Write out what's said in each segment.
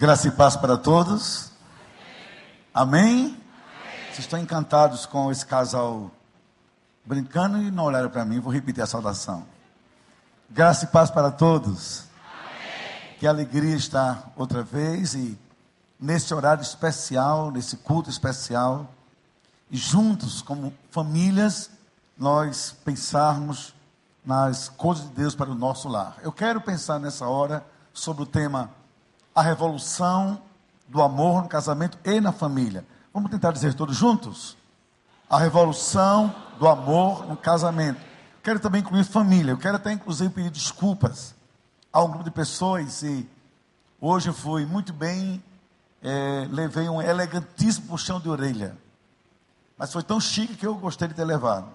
Graça e paz para todos. Amém? Vocês estão encantados com esse casal brincando e não olharam para mim. Vou repetir a saudação. Graça e paz para todos. Amém. Que alegria estar outra vez e nesse horário especial, nesse culto especial, e juntos, como famílias, nós pensarmos nas coisas de Deus para o nosso lar. Eu quero pensar nessa hora sobre o tema a revolução do amor no casamento e na família. Vamos tentar dizer todos juntos? A revolução do amor no casamento. Quero também incluir família. Eu quero até, inclusive, pedir desculpas a um grupo de pessoas. E hoje fui muito bem, é, levei um elegantíssimo puxão de orelha. Mas foi tão chique que eu gostei de ter levado.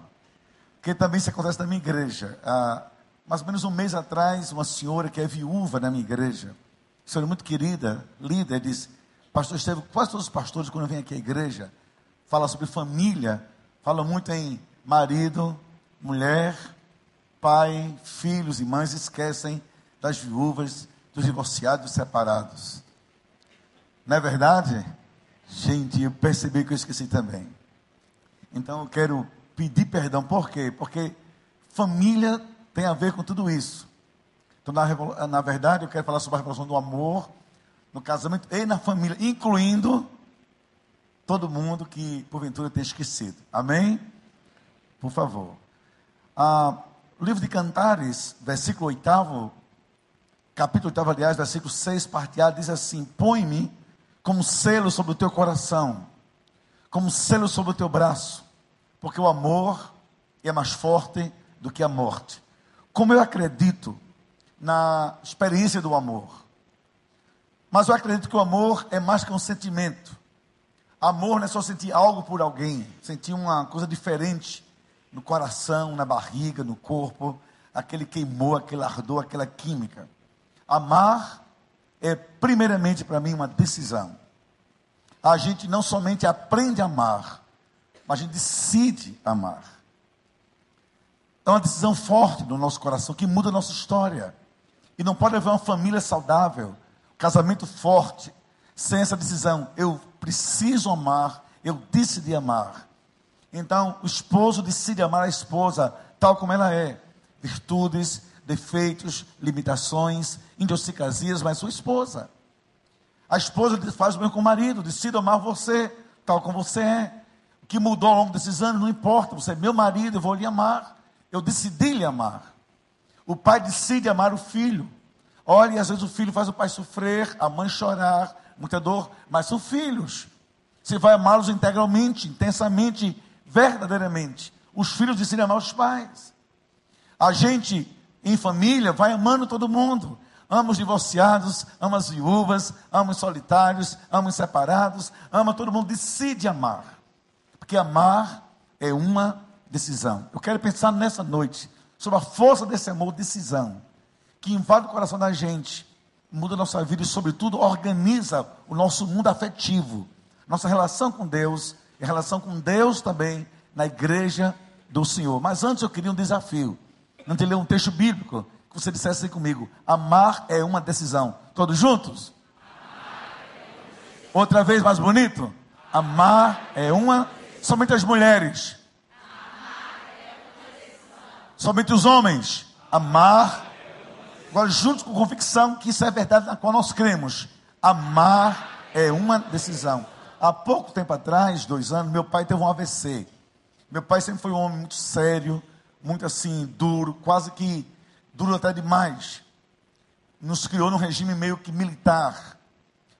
Porque também isso acontece na minha igreja. Há mais ou menos um mês atrás, uma senhora que é viúva na minha igreja senhora muito querida, líder, disse, pastor Estevam, quase todos os pastores, quando vêm aqui à igreja, falam sobre família, falam muito em marido, mulher, pai, filhos e mães, esquecem das viúvas, dos divorciados, dos separados. Não é verdade? Gente, eu percebi que eu esqueci também. Então eu quero pedir perdão, por quê? Porque família tem a ver com tudo isso. Então, na, na verdade, eu quero falar sobre a revolução do amor no casamento e na família, incluindo todo mundo que porventura tenha esquecido. Amém? Por favor. Ah, livro de Cantares, versículo 8, capítulo 8, aliás, versículo 6, parte A, diz assim: Põe-me como selo sobre o teu coração, como selo sobre o teu braço, porque o amor é mais forte do que a morte. Como eu acredito na experiência do amor. Mas eu acredito que o amor é mais que um sentimento. Amor não é só sentir algo por alguém, sentir uma coisa diferente no coração, na barriga, no corpo, aquele queimou, aquele ardor, aquela química. Amar é primeiramente para mim uma decisão. A gente não somente aprende a amar, mas a gente decide amar. É uma decisão forte no nosso coração que muda a nossa história. E não pode haver uma família saudável, casamento forte, sem essa decisão. Eu preciso amar, eu decidi amar. Então, o esposo decide amar a esposa tal como ela é. Virtudes, defeitos, limitações, idiosincrasias, mas sua esposa. A esposa faz o mesmo com o marido, decide amar você tal como você é. O que mudou ao longo desses anos não importa, você é meu marido, eu vou lhe amar. Eu decidi lhe amar. O pai decide amar o filho. Olha, e às vezes o filho faz o pai sofrer, a mãe chorar, muita dor, mas são filhos. Você vai amá-los integralmente, intensamente, verdadeiramente. Os filhos decidem amar os pais. A gente, em família, vai amando todo mundo. Ama os divorciados, ama as viúvas, ama os solitários, ama os separados, ama todo mundo, decide amar. Porque amar é uma decisão. Eu quero pensar nessa noite sobre a força desse amor, decisão, que invade o coração da gente, muda a nossa vida e, sobretudo, organiza o nosso mundo afetivo, nossa relação com Deus e a relação com Deus também na igreja do Senhor. Mas antes eu queria um desafio, antes de ler um texto bíblico, que você dissesse assim comigo: amar é uma decisão. Todos juntos? Outra vez mais bonito? Amar é uma. Somente as mulheres. Somente os homens. Amar. Agora, junto com convicção que isso é verdade na qual nós cremos. Amar é uma decisão. Há pouco tempo atrás, dois anos, meu pai teve um AVC. Meu pai sempre foi um homem muito sério, muito assim, duro, quase que duro até demais. Nos criou num regime meio que militar.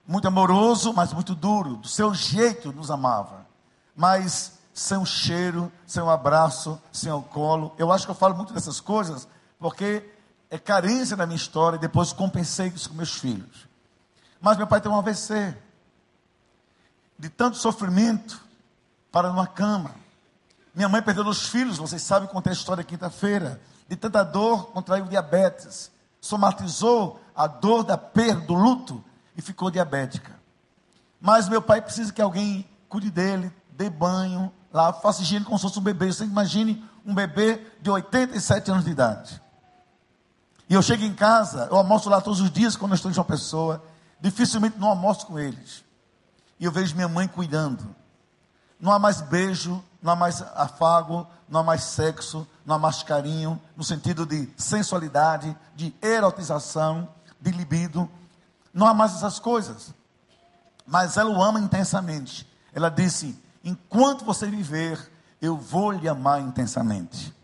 Muito amoroso, mas muito duro. Do seu jeito nos amava. Mas sem um cheiro, sem um abraço, sem um colo. Eu acho que eu falo muito dessas coisas porque é carência na minha história e depois compensei isso com meus filhos. Mas meu pai teve um AVC. De tanto sofrimento para numa cama. Minha mãe perdeu os filhos, vocês sabem contar a história quinta-feira. De tanta dor, contraiu diabetes. Somatizou a dor da perda, do luto e ficou diabética. Mas meu pai precisa que alguém cuide dele, dê banho, lá, faça higiene como se fosse um bebê. Você imagine um bebê de 87 anos de idade. E eu chego em casa, eu almoço lá todos os dias quando eu estou em uma pessoa. Dificilmente não almoço com eles. E eu vejo minha mãe cuidando. Não há mais beijo, não há mais afago, não há mais sexo, não há mais carinho, no sentido de sensualidade, de erotização, de libido. Não há mais essas coisas. Mas ela o ama intensamente. Ela disse: enquanto você viver, eu vou lhe amar intensamente.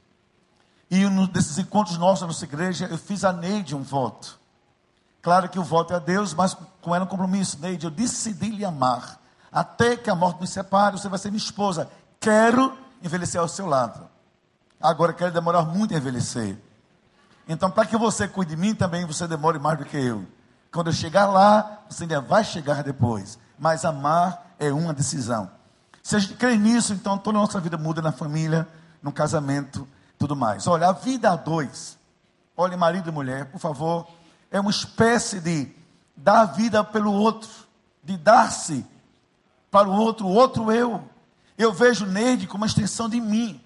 E desses encontros nossos na nossa igreja, eu fiz a Neide um voto. Claro que o voto é a Deus, mas com ela um compromisso. Neide, eu decidi lhe amar. Até que a morte nos separe, você vai ser minha esposa. Quero envelhecer ao seu lado. Agora quero demorar muito a envelhecer. Então, para que você cuide de mim, também você demore mais do que eu. Quando eu chegar lá, você ainda vai chegar depois. Mas amar é uma decisão. Se a gente crê nisso, então toda a nossa vida muda na família, no casamento, tudo mais. Olha, a vida a dois. Olha, marido e mulher, por favor, é uma espécie de dar vida pelo outro, de dar-se para o outro, o outro eu. Eu vejo Neide como uma extensão de mim.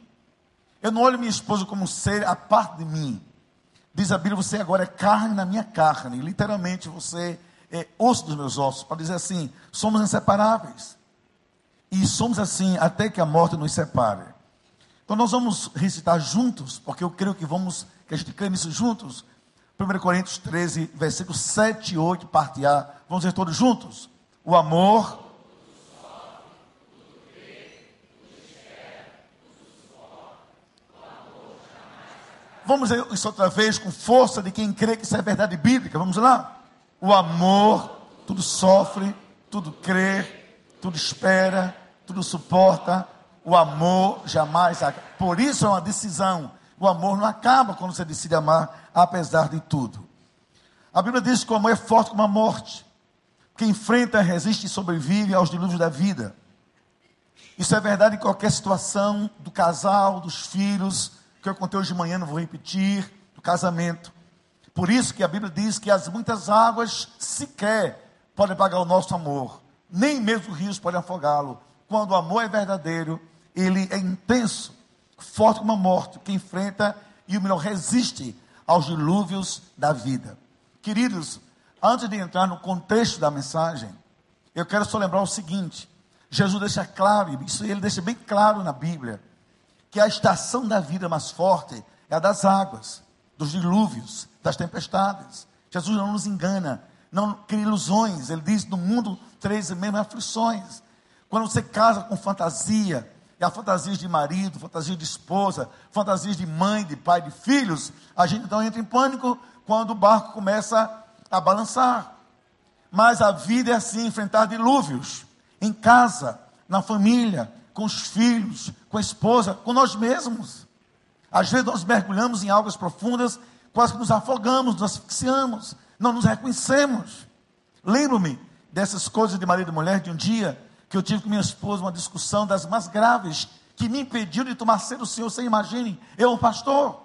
Eu não olho minha esposa como um ser a parte de mim. Diz a Bíblia, você agora é carne na minha carne. Literalmente, você é osso dos meus ossos. Para dizer assim, somos inseparáveis. E somos assim até que a morte nos separe. Então nós vamos recitar juntos, porque eu creio que vamos, que a gente crê nisso juntos. 1 Coríntios 13, versículos 7 e 8, parte A. Vamos ver todos juntos? O amor Vamos ver isso outra vez com força de quem crê que isso é verdade bíblica. Vamos lá? O amor, tudo sofre, tudo crê, tudo espera, tudo suporta. O amor jamais acaba. Por isso é uma decisão. O amor não acaba quando você decide amar, apesar de tudo. A Bíblia diz que o amor é forte como a morte. Que enfrenta, resiste e sobrevive aos dilúvios da vida. Isso é verdade em qualquer situação do casal, dos filhos, que eu contei hoje de manhã, não vou repetir, do casamento. Por isso que a Bíblia diz que as muitas águas sequer podem pagar o nosso amor, nem mesmo os rios podem afogá-lo. Quando o amor é verdadeiro, ele é intenso, forte como a morte, que enfrenta e o melhor resiste aos dilúvios da vida. Queridos, antes de entrar no contexto da mensagem, eu quero só lembrar o seguinte: Jesus deixa claro, isso ele deixa bem claro na Bíblia, que a estação da vida mais forte é a das águas, dos dilúvios, das tempestades. Jesus não nos engana, não cria ilusões. Ele diz: no mundo, três mesmas aflições. Quando você casa com fantasia, e a fantasias de marido, fantasias de esposa, fantasias de mãe, de pai, de filhos, a gente então entra em pânico quando o barco começa a balançar. Mas a vida é assim, enfrentar dilúvios, em casa, na família, com os filhos, com a esposa, com nós mesmos. Às vezes nós mergulhamos em águas profundas, quase que nos afogamos, nos asfixiamos, não nos reconhecemos. Lembro-me dessas coisas de marido e mulher de um dia que eu tive com minha esposa uma discussão das mais graves que me impediu de tomar cedo o Senhor. Você imagine, eu, um pastor.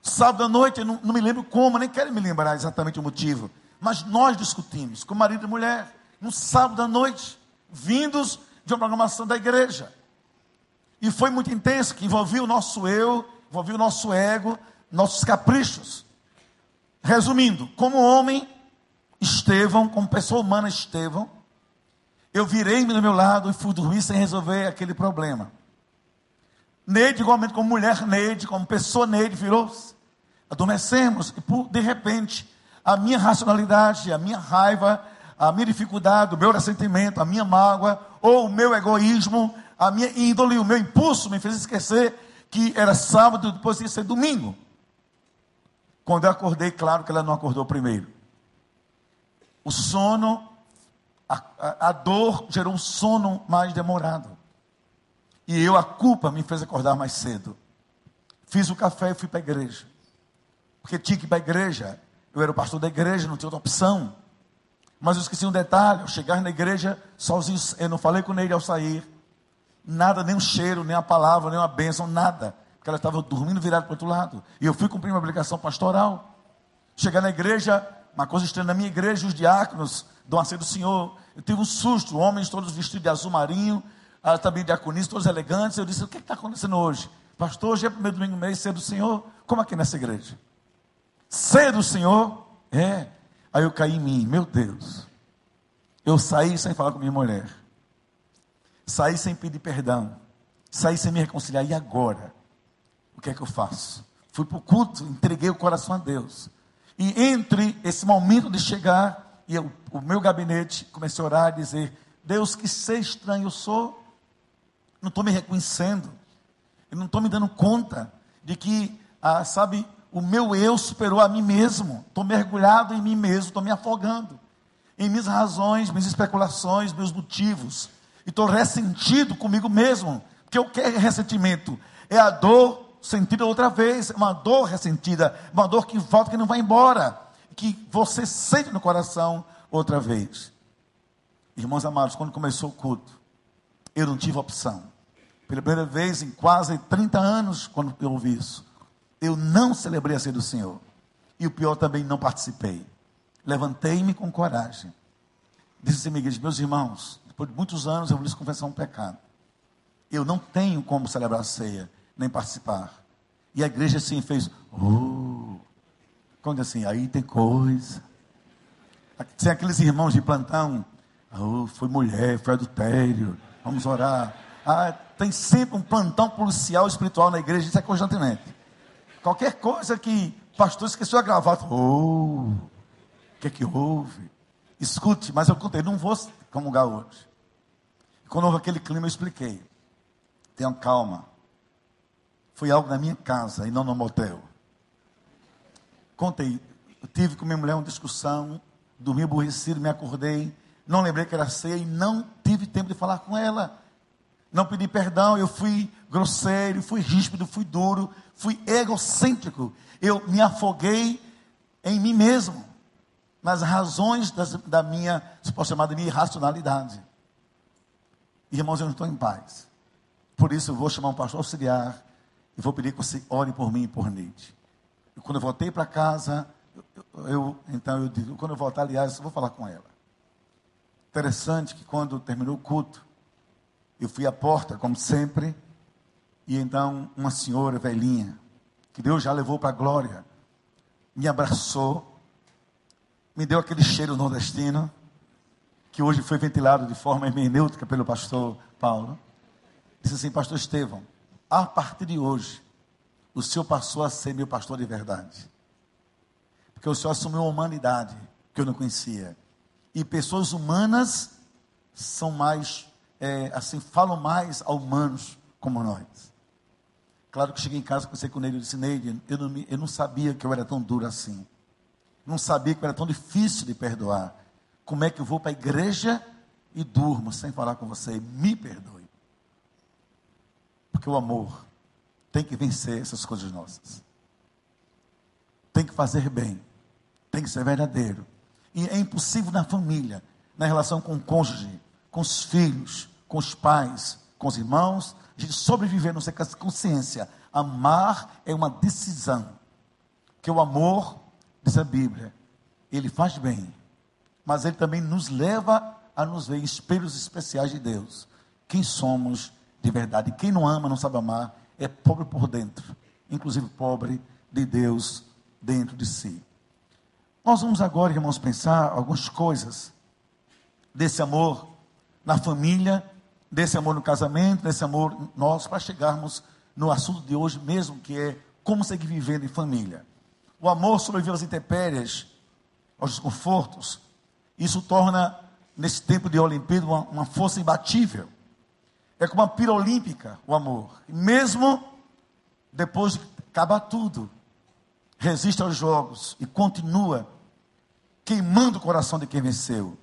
Sábado à noite, não, não me lembro como, nem quero me lembrar exatamente o motivo. Mas nós discutimos com marido e mulher, no sábado à noite vindos de uma programação da igreja. E foi muito intenso, que envolvia o nosso eu, envolvia o nosso ego, nossos caprichos. Resumindo, como homem, Estevão, como pessoa humana Estevão, eu virei-me do meu lado e fui dormir sem resolver aquele problema. Neide, igualmente como mulher Neide, como pessoa Neide, virou-se. Adormecemos e, por, de repente, a minha racionalidade, a minha raiva, a minha dificuldade, o meu ressentimento, a minha mágoa, ou o meu egoísmo, a minha índole, o meu impulso me fez esquecer que era sábado, depois ia ser domingo. Quando eu acordei, claro que ela não acordou primeiro. O sono, a, a, a dor gerou um sono mais demorado. E eu, a culpa me fez acordar mais cedo. Fiz o café e fui para a igreja. Porque tinha que ir para a igreja. Eu era o pastor da igreja, não tinha outra opção. Mas eu esqueci um detalhe: eu chegar na igreja sozinho, eu não falei com ele ao sair. Nada, nem um cheiro, nem uma palavra, nem uma bênção, nada. Porque ela estava dormindo virada para o outro lado. E eu fui cumprir uma obrigação pastoral. Chegar na igreja, uma coisa estranha, na minha igreja, os diáconos dão a do Senhor. Eu tive um susto, homens todos vestidos de azul marinho, ah, também diaconistas, todos elegantes. Eu disse: o que está acontecendo hoje? Pastor, hoje é primeiro domingo do mês, cedo do Senhor. Como aqui nessa igreja? Cedo do Senhor? É. Aí eu caí em mim, meu Deus. Eu saí sem falar com minha mulher. Saí sem pedir perdão. Saí sem me reconciliar. E agora? O que é que eu faço? Fui para o culto, entreguei o coração a Deus. E entre esse momento de chegar e eu, o meu gabinete, comecei a orar e dizer: Deus, que ser estranho eu sou. Não estou me reconhecendo. Eu não estou me dando conta de que, ah, sabe, o meu eu superou a mim mesmo. Estou mergulhado em mim mesmo, estou me afogando em minhas razões, minhas especulações, meus motivos. E estou ressentido comigo mesmo. Porque o que é ressentimento? É a dor sentida outra vez, uma dor ressentida, uma dor que volta, que não vai embora, que você sente no coração outra vez. Irmãos amados, quando começou o culto, eu não tive opção. Pela primeira vez em quase 30 anos, quando eu ouvi isso, eu não celebrei a ceia do Senhor. E o pior também, não participei. Levantei-me com coragem. Disse assim, meus irmãos, depois de muitos anos eu vou lhes confessar um pecado. Eu não tenho como celebrar a ceia nem participar. E a igreja assim fez, oh, quando assim, aí tem coisa. Tem aqueles irmãos de plantão, oh, foi mulher, foi adultério, vamos orar. Ah, tem sempre um plantão policial espiritual na igreja, isso é constantemente. Qualquer coisa que pastor esqueceu a gravata, oh, o que é que houve? Escute, mas eu contei, não vou comungar hoje. Quando houve aquele clima, eu expliquei. Tenha calma. Foi algo na minha casa e não no motel. Contei. Eu tive com minha mulher uma discussão, dormi aborrecido, me acordei, não lembrei que era ceia e não tive tempo de falar com ela. Não pedi perdão, eu fui grosseiro, fui ríspido, fui duro, fui egocêntrico. Eu me afoguei em mim mesmo, nas razões das, da minha, se pode chamar de minha irracionalidade. Irmãos, eu não estou em paz. Por isso eu vou chamar um pastor auxiliar e vou pedir que você ore por mim e por Neide. E quando eu voltei para casa, eu, eu, então eu digo, quando eu voltar, aliás, eu vou falar com ela. Interessante que quando terminou o culto, eu fui à porta, como sempre, e então uma senhora velhinha, que Deus já levou para a glória, me abraçou, me deu aquele cheiro nordestino, que hoje foi ventilado de forma hermenêutica pelo pastor Paulo. Disse assim, pastor Estevão, a partir de hoje, o Senhor passou a ser meu pastor de verdade. Porque o Senhor assumiu uma humanidade que eu não conhecia. E pessoas humanas são mais, é, assim, falam mais a humanos como nós. Claro que cheguei em casa, conversei com ele e disse, Neide, eu não, eu não sabia que eu era tão duro assim. Não sabia que eu era tão difícil de perdoar. Como é que eu vou para a igreja e durmo sem falar com você? Me perdoe. Porque o amor tem que vencer essas coisas nossas. Tem que fazer bem. Tem que ser verdadeiro. E é impossível na família, na relação com o cônjuge, com os filhos, com os pais, com os irmãos, a gente sobreviver, não ser consciência. Amar é uma decisão. Que o amor, diz a Bíblia, ele faz bem, mas ele também nos leva a nos ver espelhos especiais de Deus. Quem somos de verdade. Quem não ama, não sabe amar, é pobre por dentro, inclusive pobre de Deus dentro de si. Nós vamos agora, irmãos, pensar algumas coisas desse amor na família, desse amor no casamento, desse amor nosso, para chegarmos no assunto de hoje mesmo, que é como seguir vivendo em família. O amor sobrevive às intempéries, aos desconfortos. Isso torna, nesse tempo de Olimpíada, uma, uma força imbatível. É como uma pira olímpica, o amor. mesmo depois de acabar tudo, resiste aos jogos e continua queimando o coração de quem venceu.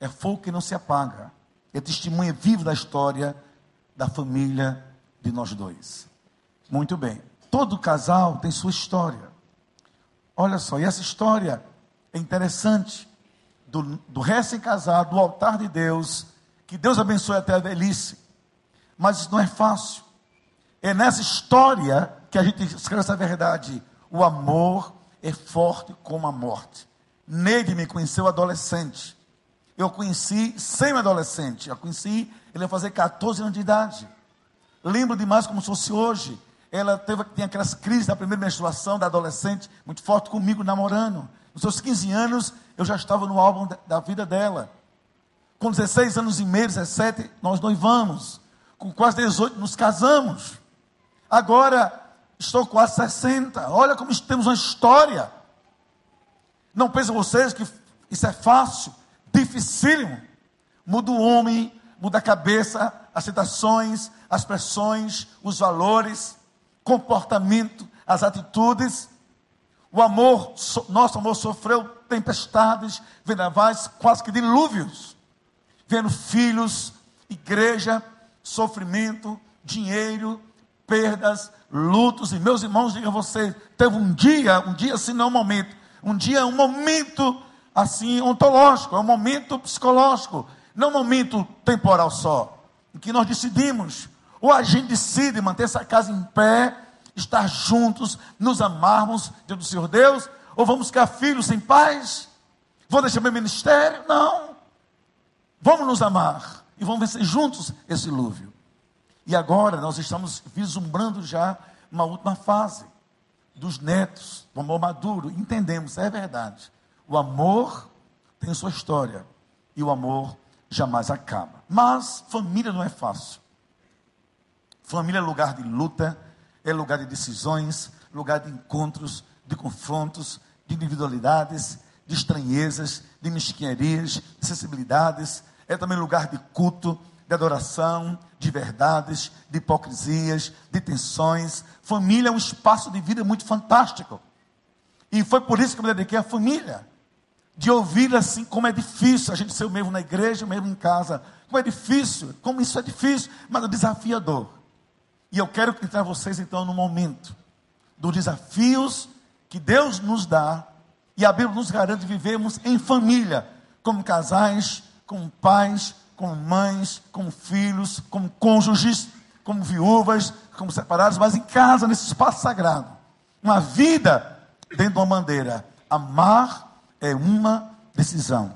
É fogo que não se apaga. É testemunha vivo da história da família de nós dois. Muito bem. Todo casal tem sua história. Olha só, e essa história é interessante. Do, do recém-casado, do altar de Deus, que Deus abençoe até a velhice mas não é fácil. É nessa história que a gente escreve essa verdade. O amor é forte como a morte. Neide me conheceu adolescente. Eu conheci semi-adolescente. Eu conheci, ele ia fazer 14 anos de idade. Lembro demais como se fosse hoje. Ela teve, tinha aquelas crises da primeira menstruação da adolescente, muito forte comigo, namorando. Nos seus 15 anos, eu já estava no álbum da vida dela. Com 16 anos e meio, 17, nós noivamos. Com quase 18, nos casamos. Agora, estou quase 60. Olha como temos uma história. Não pensam vocês que isso é fácil, dificílimo. Muda o homem, muda a cabeça, as situações, as pressões, os valores, comportamento, as atitudes. O amor, nosso amor sofreu tempestades, vendavais, quase que dilúvios. Vendo filhos, igreja, sofrimento, dinheiro, perdas, lutos. E meus irmãos, diga você, teve um dia, um dia assim não é um momento, um dia é um momento assim ontológico, é um momento psicológico, não um momento temporal só, em que nós decidimos, ou a gente decide manter essa casa em pé, estar juntos, nos amarmos diante do Senhor Deus, ou vamos ficar filhos sem paz? Vou deixar meu ministério? Não. Vamos nos amar e vamos vencer juntos esse dilúvio. E agora nós estamos vislumbrando já uma última fase dos netos, do amor maduro. Entendemos, é verdade. O amor tem sua história e o amor jamais acaba. Mas família não é fácil. Família é lugar de luta, é lugar de decisões, lugar de encontros, de confrontos, de individualidades, de estranhezas, de mesquinharias, de sensibilidades. É também lugar de culto, de adoração, de verdades, de hipocrisias, de tensões. Família é um espaço de vida muito fantástico. E foi por isso que eu me dediquei à família. De ouvir assim como é difícil a gente ser o mesmo na igreja, o mesmo em casa. Como é difícil, como isso é difícil, mas é desafiador. E eu quero entrar vocês então no momento dos desafios que Deus nos dá e a Bíblia nos garante vivermos em família, como casais, como pais, como mães, como filhos, como cônjuges, como viúvas, como separados, mas em casa, nesse espaço sagrado. Uma vida dentro de uma bandeira. Amar é uma decisão.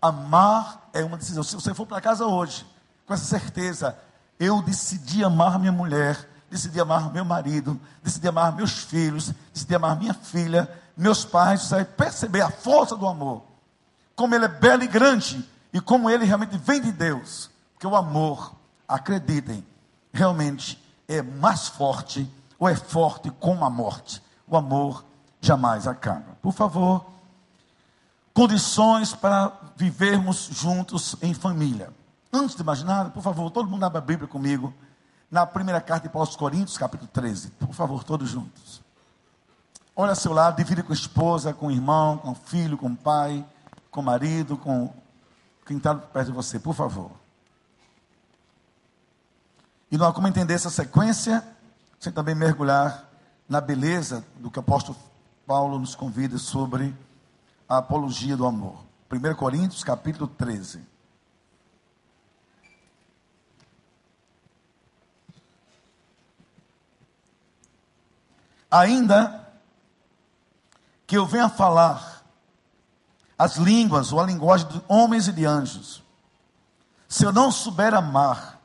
Amar é uma decisão. Se você for para casa hoje, com essa certeza, eu decidi amar minha mulher, decidi amar meu marido, decidi amar meus filhos, decidi amar minha filha, meus pais, você vai perceber a força do amor. Como ele é belo e grande e como ele realmente vem de Deus. Porque o amor, acreditem, realmente é mais forte, ou é forte como a morte. O amor jamais acaba. Por favor, condições para vivermos juntos em família. Antes de mais nada, por favor, todo mundo abra a Bíblia comigo. Na primeira carta de Paulo aos Coríntios, capítulo 13. Por favor, todos juntos. Olha ao seu lado, divide com a esposa, com o irmão, com o filho, com o pai, com o marido, com está perto de você, por favor. E não há como entender essa sequência sem também mergulhar na beleza do que o apóstolo Paulo nos convida sobre a apologia do amor. 1 Coríntios, capítulo 13. Ainda que eu venha falar as línguas ou a linguagem de homens e de anjos, se eu não souber amar,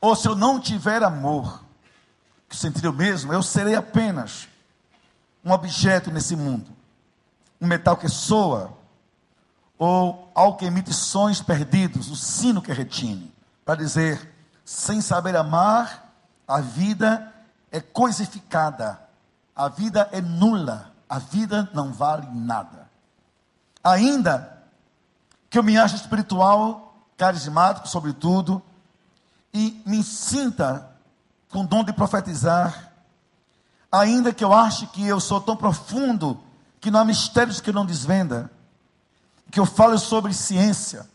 ou se eu não tiver amor, que sentiria o mesmo, eu serei apenas um objeto nesse mundo, um metal que soa, ou algo que emite sons perdidos, o sino que retine, para dizer, sem saber amar, a vida é coisificada, a vida é nula, a vida não vale nada. Ainda que eu me ache espiritual, carismático, sobretudo, e me sinta com dom de profetizar, ainda que eu ache que eu sou tão profundo que não há mistérios que eu não desvenda, que eu falo sobre ciência,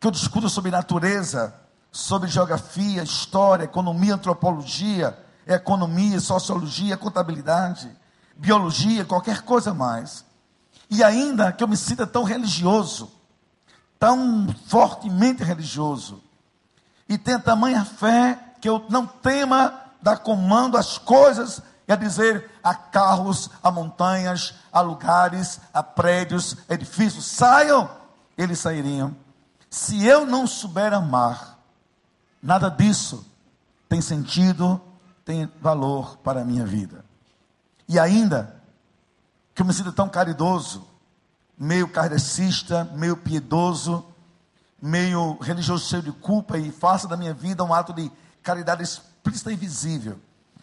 que eu discuto sobre natureza, sobre geografia, história, economia, antropologia, economia, sociologia, contabilidade, biologia, qualquer coisa mais. E ainda que eu me sinta tão religioso, tão fortemente religioso, e tenha tamanha fé que eu não tema dar comando às coisas e a dizer a carros, a montanhas, a lugares, a prédios, edifícios, saiam, eles sairiam. Se eu não souber amar, nada disso tem sentido, tem valor para a minha vida. E ainda, que eu me sinta tão caridoso, meio kardecista, meio piedoso, meio religioso cheio de culpa e faça da minha vida um ato de caridade explícita e visível.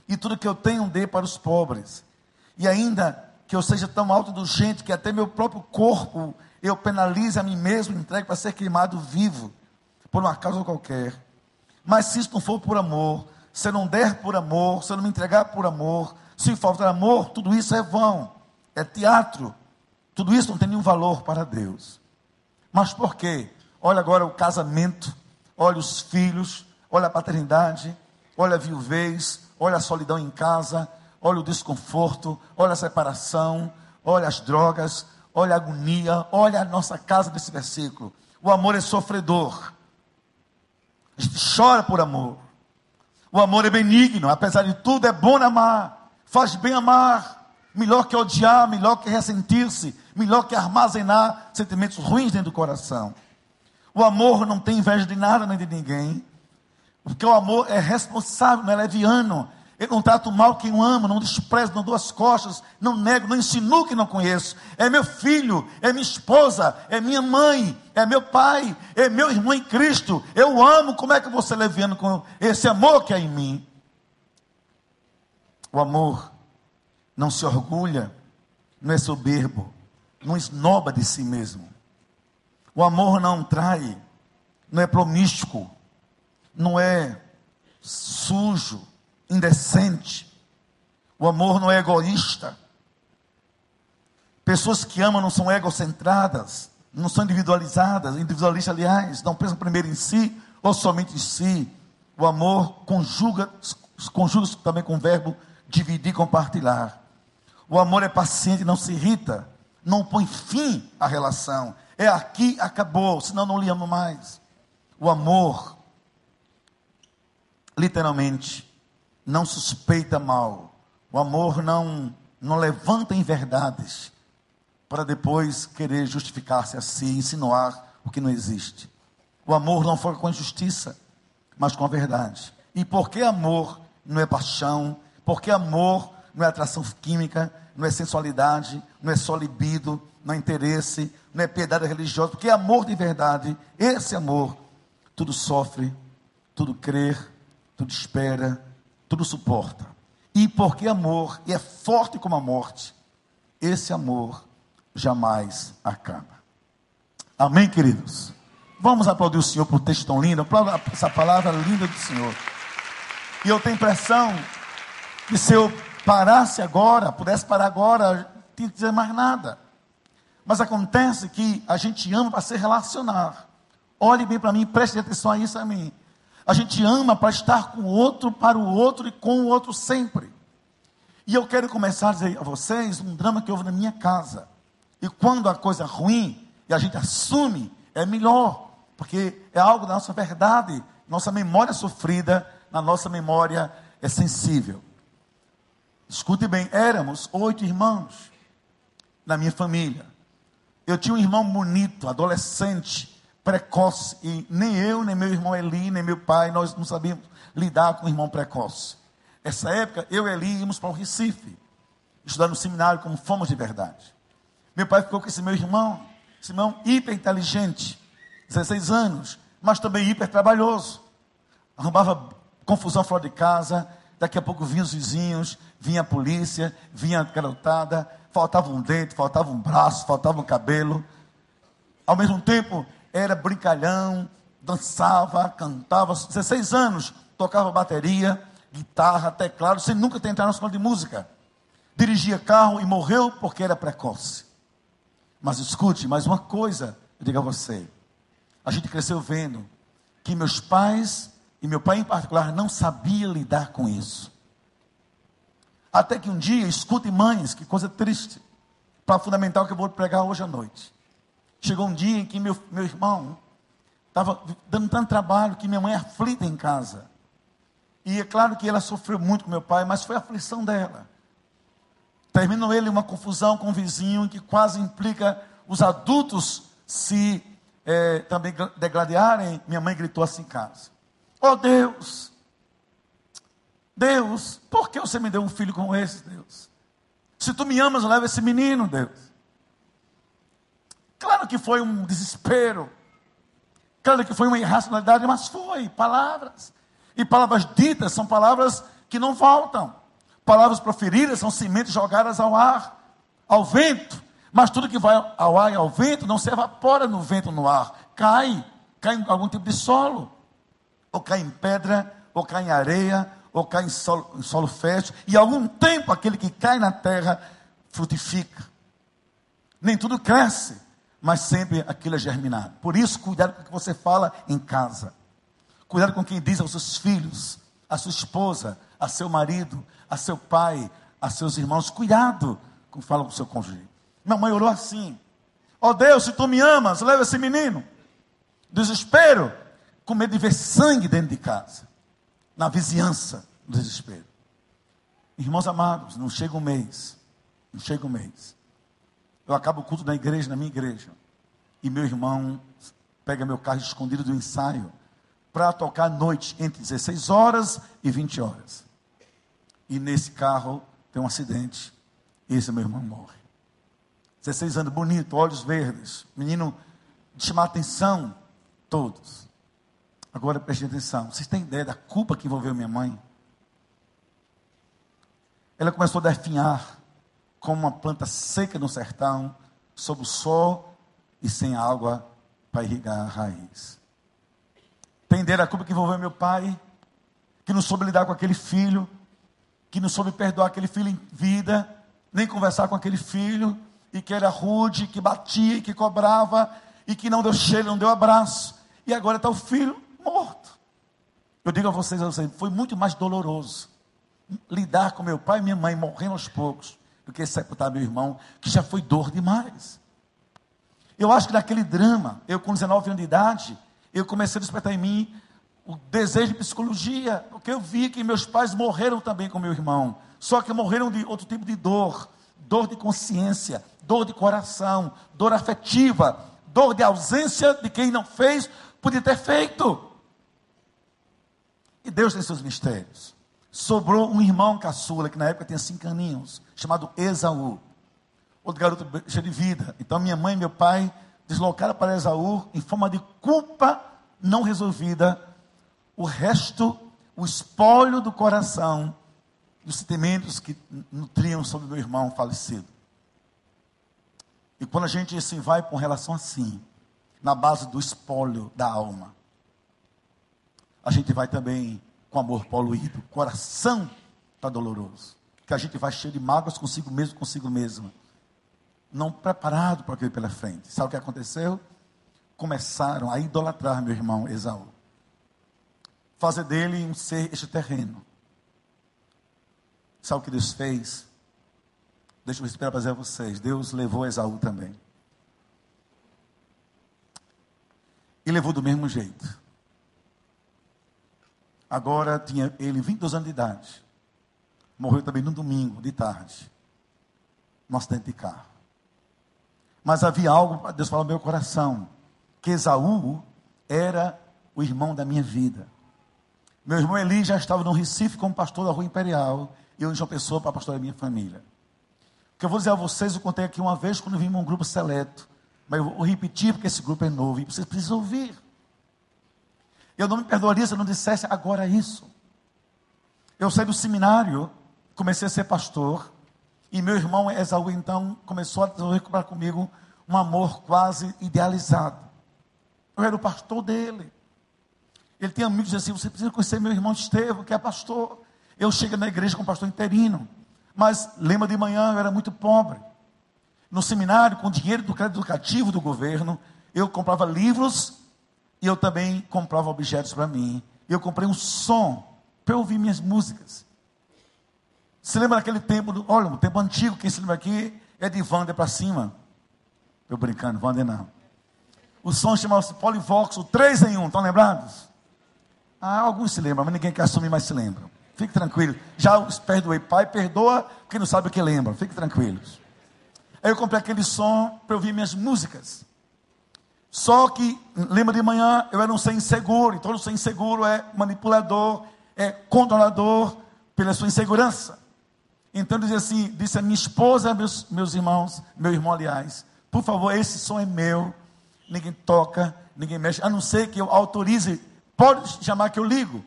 E tudo que eu tenho dê para os pobres. E ainda que eu seja tão autoindulgente que até meu próprio corpo eu penalize a mim mesmo, entregue para ser queimado vivo, por uma causa qualquer. Mas se isso não for por amor, se eu não der por amor, se eu não me entregar por amor, se faltar amor, tudo isso é vão, é teatro. Tudo isso não tem nenhum valor para Deus. Mas por quê? Olha agora o casamento, olha os filhos, olha a paternidade, olha a viuvez, olha a solidão em casa, olha o desconforto, olha a separação, olha as drogas, olha a agonia, olha a nossa casa nesse versículo. O amor é sofredor. A gente chora por amor. O amor é benigno, apesar de tudo, é bom amar. Faz bem amar. Melhor que odiar, melhor que ressentir-se, melhor que armazenar sentimentos ruins dentro do coração. O amor não tem inveja de nada nem de ninguém. Porque o amor é responsável, não é leviano. Eu não trato mal quem eu amo, não desprezo, não dou as costas, não nego, não insinuo que não conheço. É meu filho, é minha esposa, é minha mãe, é meu pai, é meu irmão em Cristo. Eu amo, como é que você leviano com esse amor que é em mim? O amor não se orgulha, não é soberbo, não esnoba de si mesmo. O amor não trai, não é promíscuo, não é sujo, indecente. O amor não é egoísta. Pessoas que amam não são egocentradas, não são individualizadas, individualistas, aliás, não pensam primeiro em si ou somente em si. O amor conjuga, conjuga também com o verbo dividir, compartilhar. O amor é paciente, não se irrita, não põe fim à relação. É aqui, acabou, senão não lhe amo mais. O amor, literalmente, não suspeita mal. O amor não, não levanta em verdades para depois querer justificar-se a si, insinuar o que não existe. O amor não foca com a injustiça, mas com a verdade. E porque amor não é paixão, porque amor não é atração química, não é sensualidade, não é só libido, não é interesse, não é piedade religiosa, porque amor de verdade, esse amor, tudo sofre, tudo crê, tudo espera, tudo suporta. E porque amor é forte como a morte, esse amor jamais acaba. Amém, queridos? Vamos aplaudir o Senhor por um texto tão lindo, essa palavra linda do Senhor. E eu tenho impressão que se eu parasse agora, pudesse parar agora, tinha que dizer mais nada. Mas acontece que a gente ama para se relacionar. Olhe bem para mim, preste atenção a isso a mim. A gente ama para estar com o outro, para o outro e com o outro sempre. E eu quero começar a dizer a vocês um drama que houve na minha casa. E quando a coisa é ruim e a gente assume, é melhor, porque é algo da nossa verdade, nossa memória sofrida, na nossa memória é sensível. Escute bem, éramos oito irmãos na minha família. Eu tinha um irmão bonito, adolescente, precoce. E nem eu, nem meu irmão Eli, nem meu pai, nós não sabíamos lidar com o irmão precoce. Essa época, eu e Eli íamos para o Recife, estudar no seminário como fomos de verdade. Meu pai ficou com esse meu irmão, esse irmão hiper inteligente, 16 anos, mas também hiper trabalhoso. Arrumava confusão fora de casa, daqui a pouco vinham os vizinhos, vinha a polícia, vinha a garotada, faltava um dente, faltava um braço, faltava um cabelo. Ao mesmo tempo, era brincalhão, dançava, cantava, 16 anos, tocava bateria, guitarra, teclado, sem nunca ter entrado na escola de música. Dirigia carro e morreu porque era precoce. Mas escute, mais uma coisa, eu digo a você. A gente cresceu vendo que meus pais, e meu pai em particular, não sabia lidar com isso. Até que um dia, escute mães, que coisa triste, para fundamental que eu vou pregar hoje à noite. Chegou um dia em que meu, meu irmão estava dando tanto trabalho que minha mãe é aflita em casa. E é claro que ela sofreu muito com meu pai, mas foi a aflição dela. Terminou ele uma confusão com o vizinho que quase implica os adultos se é, também degladiarem. Minha mãe gritou assim em casa: Oh Deus, Deus, por que você me deu um filho como esse, Deus? Se tu me amas, leva esse menino, Deus. Claro que foi um desespero. Claro que foi uma irracionalidade, mas foi palavras. E palavras ditas são palavras que não voltam. Palavras proferidas são sementes jogadas ao ar, ao vento. Mas tudo que vai ao ar e ao vento não se evapora no vento no ar. Cai, cai em algum tipo de solo. Ou cai em pedra, ou cai em areia, ou cai em solo, em solo fértil. E algum tempo aquele que cai na terra frutifica. Nem tudo cresce, mas sempre aquilo é germinado. Por isso, cuidado com o que você fala em casa. Cuidado com quem diz aos seus filhos, a sua esposa, a seu marido, a seu pai, a seus irmãos. Cuidado com fala com o seu cônjuge. Minha mãe orou assim: Ó oh Deus, se tu me amas, leva esse menino. Desespero, com medo de ver sangue dentro de casa, na vizinhança, no desespero. Irmãos amados, não chega um mês, não chega um mês. Eu acabo o culto da igreja, na minha igreja, e meu irmão pega meu carro escondido do ensaio para tocar à noite, entre 16 horas e 20 horas. E nesse carro tem um acidente, e esse meu irmão morre. 16 anos, bonito, olhos verdes, menino de chamar atenção, todos. Agora preste atenção, vocês têm ideia da culpa que envolveu minha mãe? Ela começou a definhar como uma planta seca no sertão, sob o sol e sem água para irrigar a raiz. Tem ideia da culpa que envolveu meu pai, que não soube lidar com aquele filho, que não soube perdoar aquele filho em vida, nem conversar com aquele filho, e que era rude, que batia que cobrava, e que não deu cheiro, não deu abraço. E agora está o filho morto. Eu digo a vocês, a foi muito mais doloroso lidar com meu pai e minha mãe morrendo aos poucos, do que sepultar meu irmão, que já foi dor demais. Eu acho que naquele drama, eu com 19 anos de idade, eu comecei a despertar em mim o desejo de psicologia, porque eu vi que meus pais morreram também com meu irmão, só que morreram de outro tipo de dor, dor de consciência, dor de coração, dor afetiva, dor de ausência de quem não fez, podia ter feito. E Deus tem seus mistérios. Sobrou um irmão caçula, que na época tinha cinco aninhos, chamado Esaú. Outro garoto cheio de vida. Então minha mãe e meu pai deslocaram para Esaú em forma de culpa não resolvida. O resto, o espólio do coração, dos sentimentos que nutriam sobre meu irmão falecido. E quando a gente assim vai com relação assim, na base do espólio da alma, a gente vai também com amor poluído. O coração está doloroso. Que a gente vai cheio de mágoas consigo mesmo, consigo mesma. Não preparado para aquilo pela frente. Sabe o que aconteceu? Começaram a idolatrar meu irmão Esaú. Fazer dele um ser extraterreno. Sabe o que Deus fez? Deixa eu esperar para dizer a vocês. Deus levou Esaú também. E levou do mesmo jeito. Agora tinha ele 22 anos de idade. Morreu também no domingo, de tarde. Num acidente de carro. Mas havia algo, Deus falou no meu coração. Que Esaú era o irmão da minha vida. Meu irmão Eli já estava no Recife como pastor da Rua Imperial. E eu, João Pessoa, para pastor da minha família que eu vou dizer a vocês, eu contei aqui uma vez quando vimos um grupo seleto. Mas eu vou repetir porque esse grupo é novo e vocês precisam ouvir. Eu não me perdoaria se eu não dissesse agora isso. Eu saí do seminário, comecei a ser pastor, e meu irmão Esaú então começou a desenvolver comigo um amor quase idealizado. Eu era o pastor dele. Ele tem amigos assim, você precisa conhecer meu irmão Estevão, que é pastor. Eu chego na igreja com pastor interino. Mas lembra de manhã eu era muito pobre. No seminário, com dinheiro do crédito educativo do governo, eu comprava livros e eu também comprava objetos para mim. Eu comprei um som para ouvir minhas músicas. Se lembra daquele tempo, do, olha, um tempo antigo, quem se lembra aqui é de Wander para cima. Eu brincando, Wander não. O som chamava-se Polivox, o 3 em 1, estão lembrados? Ah, alguns se lembram, mas ninguém quer assumir, mas se lembram. Fique tranquilo. Já os perdoei. Pai, perdoa quem não sabe o que lembra. Fique tranquilos. Aí eu comprei aquele som para ouvir minhas músicas. Só que, lembra de manhã, eu era um ser inseguro. E todo ser inseguro é manipulador, é controlador pela sua insegurança. Então eu dizia assim, disse a minha esposa, meus, meus irmãos, meu irmão, aliás, Por favor, esse som é meu. Ninguém toca, ninguém mexe, a não ser que eu autorize. Pode chamar que eu ligo,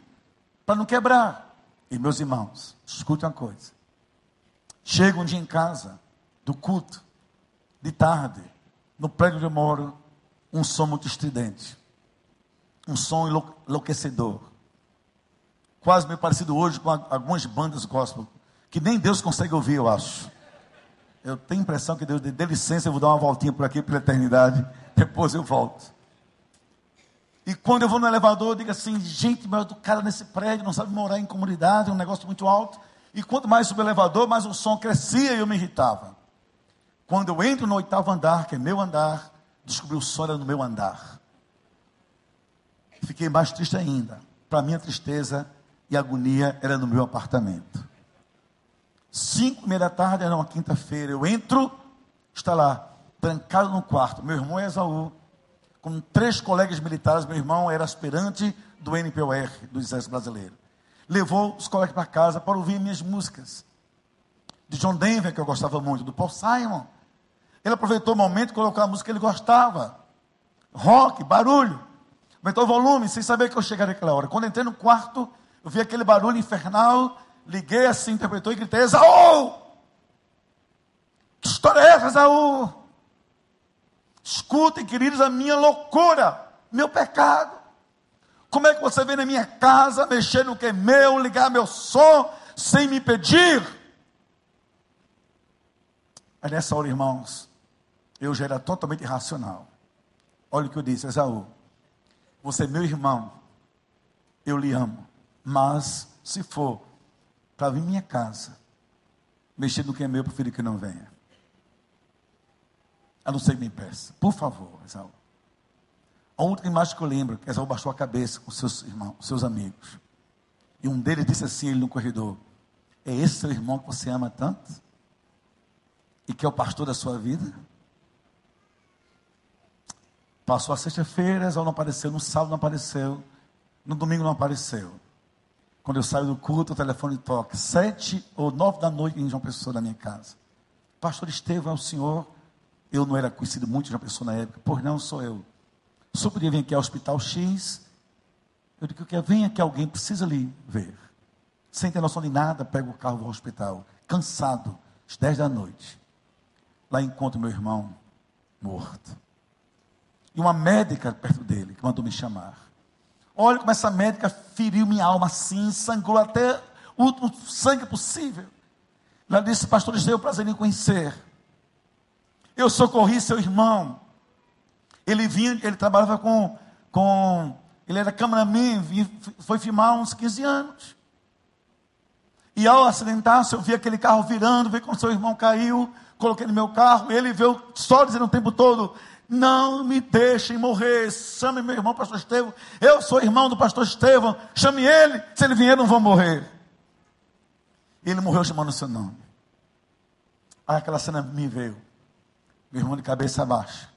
para não quebrar. E meus irmãos, escute uma coisa. Chego um dia em casa, do culto, de tarde, no prédio onde eu moro, um som muito estridente. Um som enlouquecedor. Quase meio parecido hoje com algumas bandas gospel, que nem Deus consegue ouvir, eu acho. Eu tenho a impressão que Deus dê licença, eu vou dar uma voltinha por aqui pela eternidade, depois eu volto. E quando eu vou no elevador, eu digo assim, gente, mas o cara nesse prédio não sabe morar em comunidade, é um negócio muito alto. E quanto mais subo o elevador, mais o som crescia e eu me irritava. Quando eu entro no oitavo andar, que é meu andar, descobri o era no meu andar. Fiquei mais triste ainda. Para minha tristeza e agonia era no meu apartamento. Cinco e meia da tarde, era uma quinta-feira. Eu entro, está lá, trancado no quarto. Meu irmão é Esaú, com três colegas militares. Meu irmão era aspirante do NPOR, do Exército Brasileiro. Levou os colegas para casa para ouvir minhas músicas. De John Denver, que eu gostava muito, do Paul Simon. Ele aproveitou o momento e colocou a música que ele gostava. Rock, barulho. Aumentou o volume, sem saber que eu chegaria naquela hora. Quando entrei no quarto, eu vi aquele barulho infernal liguei assim, interpretou e gritei: Esaú! Que história é essa, Esaú? Escutem, queridos, a minha loucura, meu pecado. Como é que você vem na minha casa, mexer no que é meu, ligar meu som, sem me pedir? É nessa hora, irmãos, eu já era totalmente irracional. Olha o que eu disse, Esaú. Você é meu irmão, eu lhe amo. Mas, se for para vir minha casa, mexer no que é meu, eu prefiro que não venha. A não ser que me peça. Por favor, Esaú. A última imagem que eu lembro, que Esaú baixou a cabeça com seus irmãos, seus amigos. E um deles disse assim, ele no corredor: É esse seu irmão que você ama tanto? E que é o pastor da sua vida? Passou a sexta-feira, Esaú não apareceu, no sábado não apareceu, no domingo não apareceu. Quando eu saio do culto, o telefone toca. Sete ou nove da noite em João Pessoa, na minha casa. Pastor Estevão é o senhor. Eu não era conhecido muito de João Pessoa na época. Pois não, sou eu. Senhor podia vir aqui ao Hospital X? Eu digo que vem aqui alguém, precisa lhe ver. Sem ter noção de nada, pego o carro do hospital. Cansado, às dez da noite. Lá encontro meu irmão morto. E uma médica perto dele, que mandou me chamar. Olha como essa médica feriu minha alma assim, sangrou até o último sangue possível. Ela disse, pastor, eu prazer em conhecer. Eu socorri seu irmão. Ele vinha, ele trabalhava com, com ele era cameraman, foi filmar uns 15 anos. E ao acidentar-se, eu vi aquele carro virando, vi como seu irmão caiu, coloquei no meu carro, ele veio só dizendo o tempo todo, não me deixem morrer. Chame meu irmão, pastor Estevão. Eu sou irmão do pastor Estevão. Chame ele. Se ele vier, não vou morrer. Ele morreu chamando o seu nome. Aí aquela cena me veio. Meu irmão de cabeça baixa.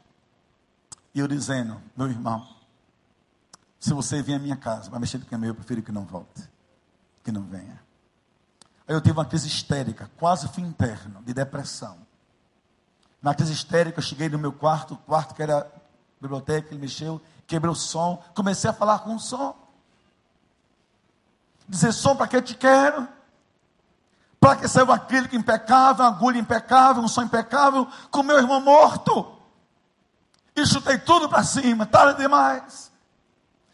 E eu dizendo, meu irmão, se você vier à minha casa, vai mexer com o meu, eu prefiro que não volte. Que não venha. Aí eu tive uma crise histérica, quase fim interno, de depressão. Na crise histérica, eu cheguei no meu quarto, quarto que era biblioteca, ele mexeu, quebrou o som, comecei a falar com o som. Dizer, som, para que eu te quero? Para que saiu uma crítica impecável, agulha impecável, um som impecável, com meu irmão morto. E chutei tudo para cima, tarde demais.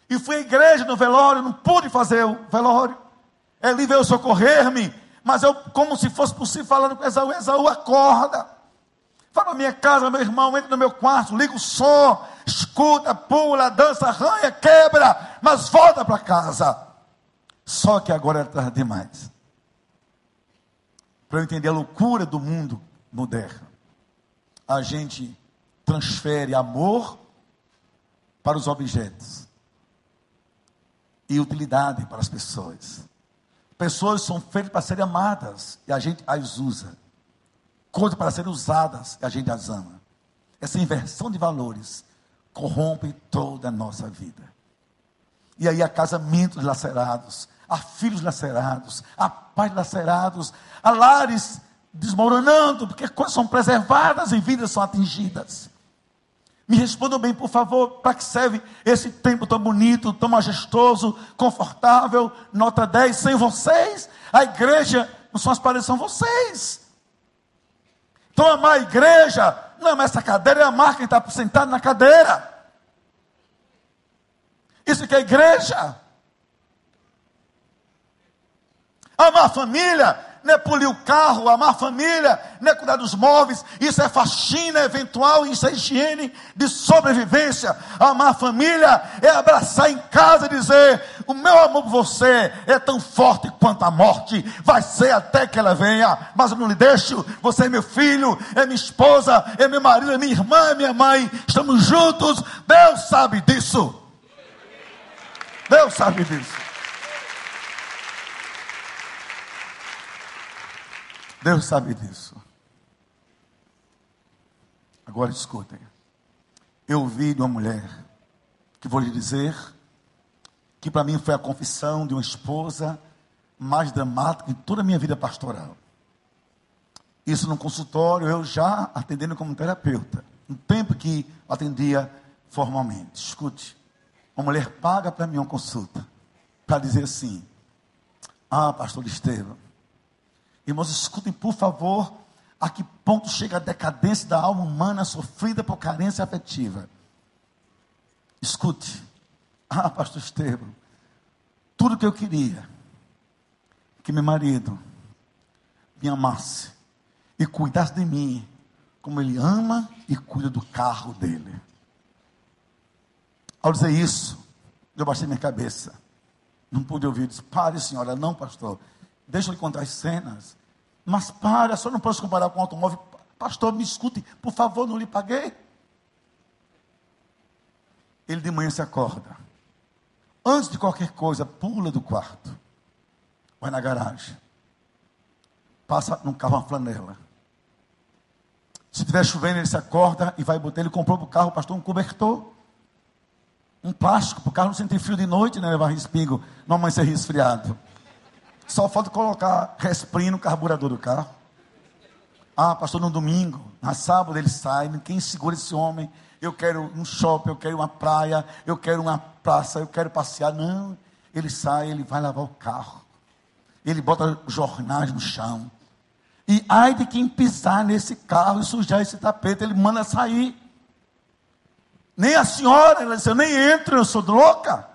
E fui à igreja no velório, não pude fazer o velório. Ele veio socorrer-me, mas eu, como se fosse possível, falando com Esaú, Esaú, acorda. Vai para minha casa, meu irmão, entra no meu quarto, liga o som, escuta, pula, dança, arranha, quebra, mas volta para casa. Só que agora é tarde demais. Para eu entender a loucura do mundo moderno, a gente transfere amor para os objetos e utilidade para as pessoas. Pessoas são feitas para serem amadas e a gente as usa coisas para serem usadas e a gente as ama. Essa inversão de valores corrompe toda a nossa vida. E aí há casamentos lacerados, há filhos lacerados, há pais lacerados, há lares desmoronando, porque coisas são preservadas e vidas são atingidas. Me respondam bem, por favor, para que serve esse templo tão bonito, tão majestoso, confortável, nota 10, sem vocês? A igreja não são as paredes, são vocês. Amar a igreja não mais essa cadeira, é amar quem está sentado na cadeira. Isso que é igreja. Amar a família não é polir o carro, amar a família, não é cuidar dos móveis, isso é faxina eventual, isso é higiene de sobrevivência. Amar a família é abraçar em casa e dizer: o meu amor por você é tão forte quanto a morte, vai ser até que ela venha, mas eu não lhe deixo. Você é meu filho, é minha esposa, é meu marido, é minha irmã, é minha mãe, estamos juntos. Deus sabe disso. Deus sabe disso. Deus sabe disso. Agora escutem. Eu ouvi de uma mulher que vou lhe dizer que para mim foi a confissão de uma esposa mais dramática em toda a minha vida pastoral. Isso no consultório, eu já atendendo como terapeuta. No tempo que atendia formalmente. Escute, uma mulher paga para mim uma consulta para dizer assim: Ah, pastor Estevam, Irmãos, escutem, por favor, a que ponto chega a decadência da alma humana sofrida por carência afetiva. Escute. Ah, pastor Estevam, tudo que eu queria, que meu marido me amasse e cuidasse de mim, como ele ama e cuida do carro dele. Ao dizer isso, eu baixei minha cabeça. Não pude ouvir. Disse, pare, senhora. Não, pastor. Deixa eu lhe contar as cenas. Mas para, só não posso comparar com automóvel. Pastor, me escute, por favor, não lhe paguei. Ele de manhã se acorda. Antes de qualquer coisa, pula do quarto. Vai na garagem. Passa num carro uma flanela. Se estiver chovendo, ele se acorda e vai botar. Ele comprou para o carro, pastor, um cobertor. Um plástico, para o carro não sentir frio de noite, né? Levar respingo, não amanhecer resfriado. Só falta colocar resprim no carburador do carro. Ah, pastor, no domingo, na sábado ele sai. Quem segura esse homem? Eu quero um shopping, eu quero uma praia, eu quero uma praça, eu quero passear. Não, ele sai, ele vai lavar o carro. Ele bota jornais no chão. E ai de quem pisar nesse carro e sujar esse tapete, ele manda sair. Nem a senhora, ela disse, eu nem entro, eu sou louca.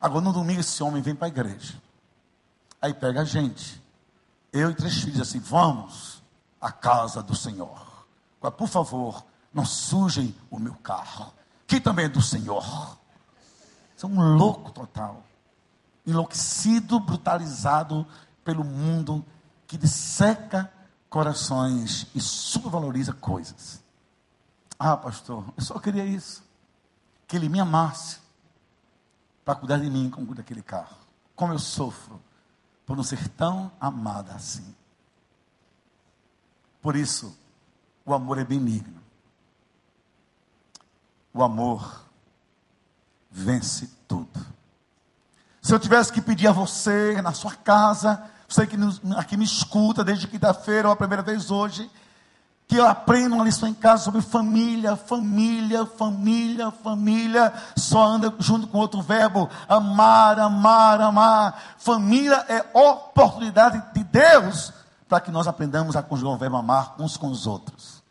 Agora no domingo esse homem vem para a igreja. Aí pega a gente. Eu e três filhos assim, vamos à casa do Senhor. Por favor, não sujem o meu carro, que também é do Senhor. São um louco total. Enlouquecido, brutalizado pelo mundo que disseca corações e supervaloriza coisas. Ah, pastor, eu só queria isso. Que ele me amasse para cuidar de mim como daquele carro. Como eu sofro por não ser tão amada assim. Por isso, o amor é benigno. O amor vence tudo. Se eu tivesse que pedir a você, na sua casa, você que aqui me escuta desde quinta-feira ou a primeira vez hoje, que eu aprenda uma lição em casa sobre família, família, família, família, só anda junto com outro verbo, amar, amar, amar. Família é oportunidade de Deus para que nós aprendamos a conjugar o verbo amar uns com os outros.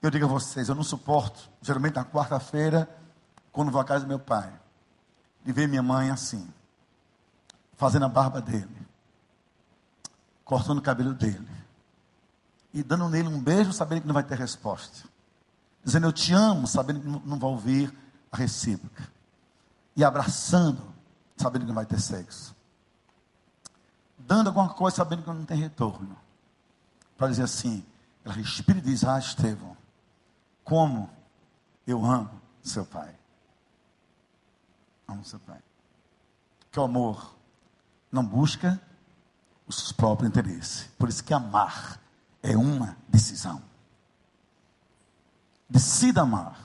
Eu digo a vocês, eu não suporto, geralmente na quarta-feira, quando vou à casa do meu pai, de ver minha mãe assim, fazendo a barba dele, cortando o cabelo dele e dando nele um beijo, sabendo que não vai ter resposta. Dizendo eu te amo, sabendo que não vai ouvir a recíproca. E abraçando, sabendo que não vai ter sexo. Dando alguma coisa, sabendo que não tem retorno. Para dizer assim, ela respira e diz: Ah, Estevão, como eu amo seu pai. Amo seu pai. Que o amor não busca os próprios interesses. Por isso que amar é uma decisão. Decida amar,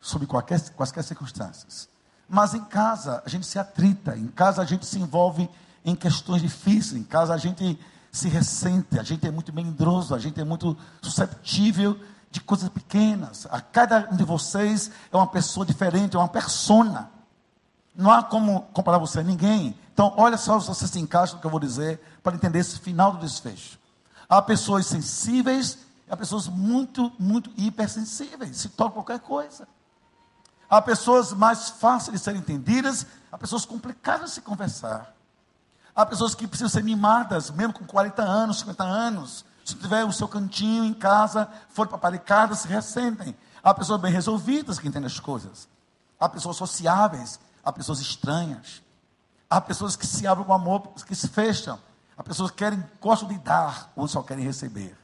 sob qualquer, quaisquer circunstâncias. Mas em casa a gente se atrita, em casa a gente se envolve em questões difíceis, em casa a gente se ressente, a gente é muito melindroso, a gente é muito susceptível de coisas pequenas. A cada um de vocês é uma pessoa diferente, é uma persona. Não há como comparar você a ninguém. Então, olha só se você se encaixa no que eu vou dizer para entender esse final do desfecho. Há pessoas sensíveis, há pessoas muito, muito hipersensíveis, se toca qualquer coisa. Há pessoas mais fáceis de serem entendidas, há pessoas complicadas de se conversar. Há pessoas que precisam ser mimadas, mesmo com 40 anos, 50 anos. Se tiver o seu cantinho em casa, for paparicada, se ressentem. Há pessoas bem resolvidas que entendem as coisas. Há pessoas sociáveis, há pessoas estranhas. Há pessoas que se abrem com amor, que se fecham. Há pessoas que querem, gostam de dar, ou só querem receber.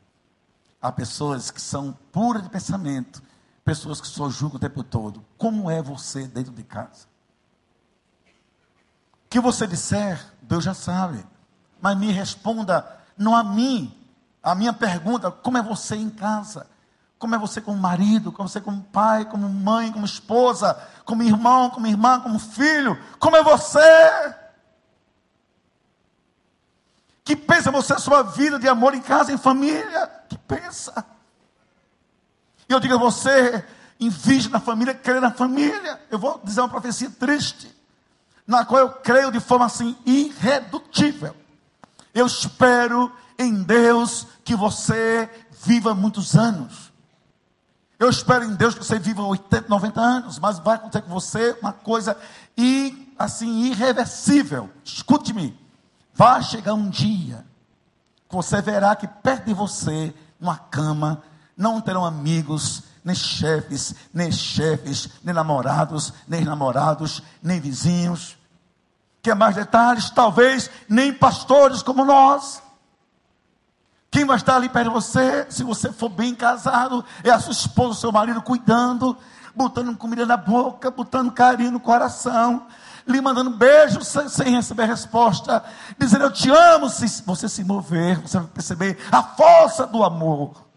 Há pessoas que são puras de pensamento, pessoas que só julgam o tempo todo. Como é você dentro de casa? O que você disser, Deus já sabe. Mas me responda, não a mim, a minha pergunta: como é você em casa? Como é você como marido, como você como pai, como mãe, como esposa, como irmão, como irmã, como filho? Como é você? Que pensa você a sua vida de amor em casa, em família? Que pensa? E eu digo a você, investe na família, crê na família. Eu vou dizer uma profecia triste, na qual eu creio de forma assim irredutível. Eu espero em Deus que você viva muitos anos. Eu espero em Deus que você viva 80, 90 anos, mas vai acontecer com você uma coisa assim irreversível. Escute-me. Vai chegar um dia que você verá que perto de você, numa cama, não terão amigos, nem chefes, nem chefes, nem namorados, nem namorados, nem vizinhos. Quer mais detalhes? Talvez nem pastores como nós. Quem vai estar ali perto de você, se você for bem casado, é a sua esposa, o seu marido cuidando, botando comida na boca, botando carinho no coração, lhe mandando beijos sem, sem, receber resposta, dizendo eu te amo. Se você se mover, você vai perceber a força do amor.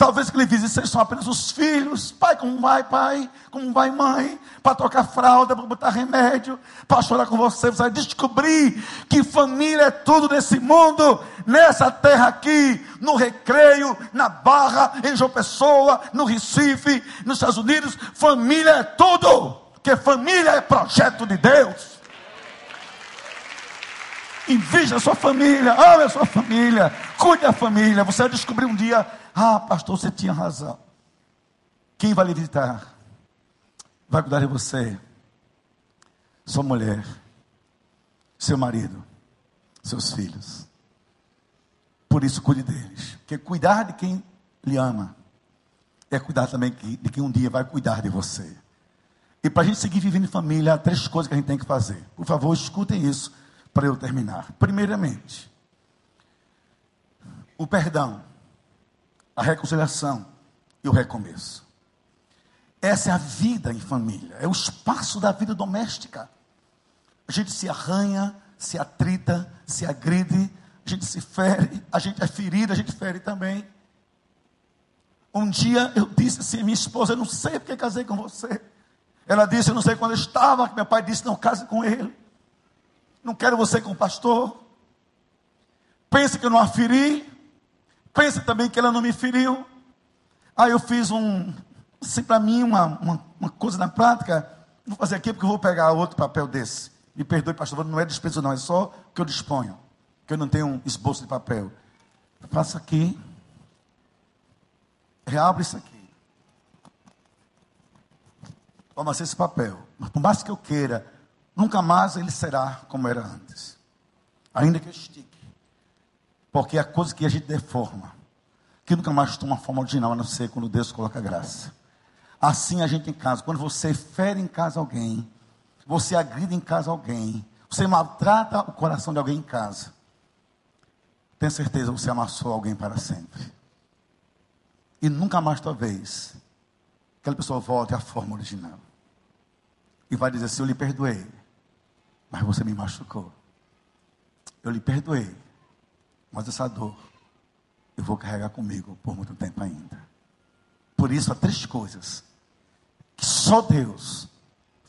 Talvez que ele visite são apenas os filhos. Pai, como vai, pai? Como vai, mãe? Para trocar fralda, para botar remédio, para chorar com você. Você vai descobrir que família é tudo nesse mundo, nessa terra aqui, no recreio, na Barra, em João Pessoa, no Recife, nos Estados Unidos. Família é tudo. Porque família é projeto de Deus. Invista a sua família, ame a sua família, cuide da família. Você vai descobrir um dia ah, pastor, você tinha razão. Quem vai lhe visitar? Vai cuidar de você? Sua mulher, seu marido, seus filhos. Por isso, cuide deles. Porque cuidar de quem lhe ama é cuidar também de quem um dia vai cuidar de você. E para a gente seguir vivendo em família, há três coisas que a gente tem que fazer. Por favor, escutem isso para eu terminar. Primeiramente, o perdão a reconciliação e o recomeço. Essa é a vida em família, é o espaço da vida doméstica. A gente se arranha, se atrita, se agride, a gente se fere, a gente é ferido, a gente fere também. Um dia eu disse assim, minha esposa, eu não sei porque casei com você. Ela disse, eu não sei quando eu estava, que meu pai disse, não case com ele. Não quero você como pastor. Pense que eu não a feri. Pense também que ela não me feriu. Aí eu fiz um, assim para mim, uma, uma, uma, coisa na prática. Vou fazer aqui porque eu vou pegar outro papel desse. Me perdoe, pastor, não é desprezo, não, é só o que eu disponho. Que eu não tenho um esboço de papel. Faça aqui. Reabre isso aqui. Toma esse papel. Mas por mais que eu queira, nunca mais ele será como era antes. Ainda que eu estique. Porque é a coisa que a gente deforma, que nunca mais toma forma original, a não ser quando Deus coloca graça. Assim a gente em casa, quando você fere em casa alguém, você agride em casa alguém, você maltrata o coração de alguém em casa, tenha certeza você amassou alguém para sempre. E nunca mais, talvez, aquela pessoa volte à forma original. E vai dizer assim: Eu lhe perdoei, mas você me machucou. Eu lhe perdoei, mas essa dor eu vou carregar comigo por muito tempo ainda. Por isso, há três coisas que só Deus